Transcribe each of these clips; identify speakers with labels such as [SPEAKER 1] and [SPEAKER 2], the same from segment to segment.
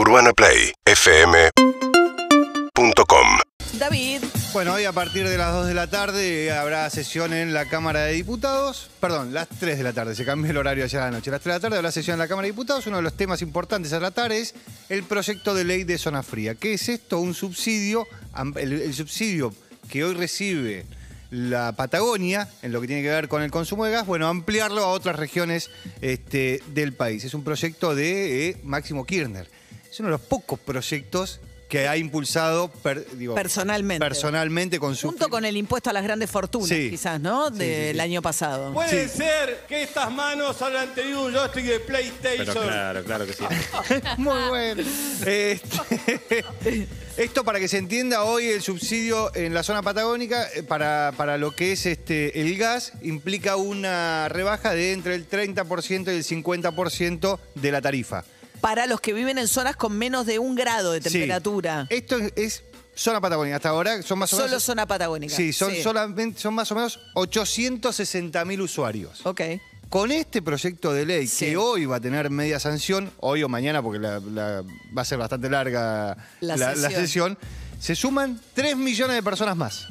[SPEAKER 1] UrbanaPlayFM.com
[SPEAKER 2] David,
[SPEAKER 3] Bueno, hoy a partir de las 2 de la tarde habrá sesión en la Cámara de Diputados. Perdón, las 3 de la tarde, se cambió el horario ayer a la noche. Las 3 de la tarde habrá sesión en la Cámara de Diputados. Uno de los temas importantes a tratar es el proyecto de ley de zona fría. ¿Qué es esto? Un subsidio, el subsidio que hoy recibe la Patagonia, en lo que tiene que ver con el consumo de gas, bueno, ampliarlo a otras regiones este, del país. Es un proyecto de eh, Máximo Kirchner. Es uno de los pocos proyectos que ha impulsado per- digo,
[SPEAKER 2] Personalmente.
[SPEAKER 3] personalmente con su
[SPEAKER 2] junto con el impuesto a las grandes fortunas,
[SPEAKER 3] Sí.
[SPEAKER 2] quizás, ¿no? Del
[SPEAKER 3] sí, sí.
[SPEAKER 2] año pasado.
[SPEAKER 4] Puede ser que estas manos hayan tenido un joystick de PlayStation.
[SPEAKER 5] Pero claro, claro que sí.
[SPEAKER 3] Muy bueno. Este, esto para que se entienda, hoy el subsidio en la zona patagónica eh, para, para lo que es este, el gas implica una rebaja de entre el 30% y el 50% de la tarifa.
[SPEAKER 2] Para los que viven en zonas con menos de un grado de
[SPEAKER 3] Sí.
[SPEAKER 2] temperatura.
[SPEAKER 3] Esto es, es zona patagónica. Hasta ahora son más o
[SPEAKER 2] Solo
[SPEAKER 3] menos...
[SPEAKER 2] zona patagónica.
[SPEAKER 3] Sí, son, solamente, son más o menos 860 mil usuarios.
[SPEAKER 2] Ok.
[SPEAKER 3] Con este proyecto de ley,
[SPEAKER 2] Sí.
[SPEAKER 3] que hoy va a tener media sanción, hoy o mañana, porque la- la- va a ser bastante larga
[SPEAKER 2] La
[SPEAKER 3] la, la
[SPEAKER 2] sesión.
[SPEAKER 3] sesión, se suman 3 millones de personas más.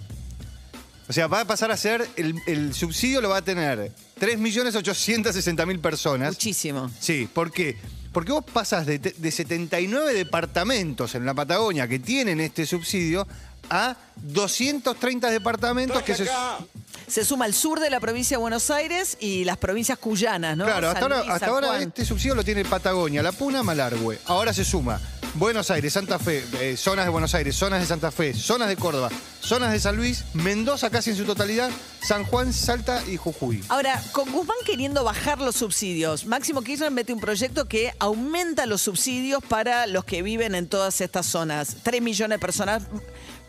[SPEAKER 3] O sea, va a pasar a ser, el, el subsidio lo va a tener 3.860.000 personas.
[SPEAKER 2] Muchísimo.
[SPEAKER 3] Sí, ¿por qué? Porque vos pasas de, de 79 departamentos en la Patagonia que tienen este subsidio a 230 departamentos que se...
[SPEAKER 2] Se suma el sur de la provincia de Buenos Aires y las provincias cuyanas, ¿no?
[SPEAKER 3] Claro, hasta
[SPEAKER 2] San
[SPEAKER 3] ahora,
[SPEAKER 2] Luis,
[SPEAKER 3] hasta ahora este subsidio lo tiene Patagonia, La Puna, Malargüe. Ahora se suma Buenos Aires, Santa Fe, eh, zonas de Buenos Aires, zonas de Santa Fe, zonas de Córdoba, zonas de San Luis, Mendoza casi en su totalidad, San Juan, Salta y Jujuy.
[SPEAKER 2] Ahora, con Guzmán queriendo bajar los subsidios, Máximo Kirchner mete un proyecto que aumenta los subsidios para los que viven en todas estas zonas. Tres millones de personas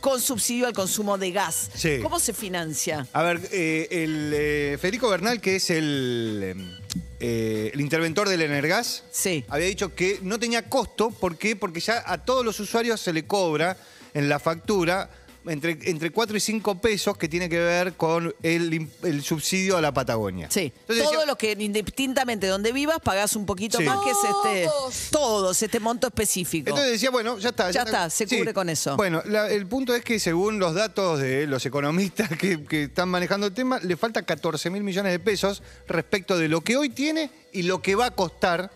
[SPEAKER 2] con subsidio al consumo de gas.
[SPEAKER 3] Sí.
[SPEAKER 2] ¿Cómo se financia?
[SPEAKER 3] A ver, eh, el eh, Federico Bernal, que es el, eh, el interventor del Energas,
[SPEAKER 2] Sí.
[SPEAKER 3] había dicho que no tenía costo. ¿Por qué? Porque ya a todos los usuarios se le cobra en la factura entre, entre 4 y 5 pesos que tiene que ver con el, subsidio a la Patagonia.
[SPEAKER 2] Sí.
[SPEAKER 3] Entonces
[SPEAKER 2] Todo
[SPEAKER 3] decía-
[SPEAKER 2] lo que indistintamente donde vivas pagás un poquito
[SPEAKER 3] Sí.
[SPEAKER 2] más que es este. Todos, este monto específico.
[SPEAKER 3] Entonces decía, bueno, ya está.
[SPEAKER 2] Ya está, se cubre con eso.
[SPEAKER 3] Bueno, la- el punto es que según los datos de los economistas que, que están manejando el tema, le falta 14 mil millones de pesos respecto de lo que hoy tiene y lo que va a costar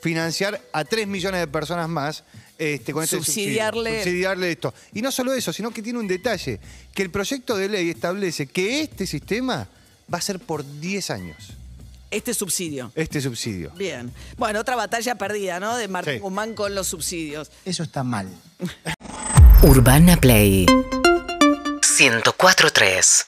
[SPEAKER 3] financiar a 3 millones de personas más. Este, con este
[SPEAKER 2] Subsidiarle-
[SPEAKER 3] subsidio. subsidiarle esto. Y no solo eso, sino que tiene un detalle, que el proyecto de ley establece que este sistema va a ser por 10 años,
[SPEAKER 2] Este subsidio.
[SPEAKER 3] este subsidio.
[SPEAKER 2] Bien. Bueno, otra batalla perdida, ¿no? De Martín
[SPEAKER 3] Sí.
[SPEAKER 2] Guzmán con los subsidios.
[SPEAKER 6] Eso está mal.
[SPEAKER 7] Urbana Play 104.3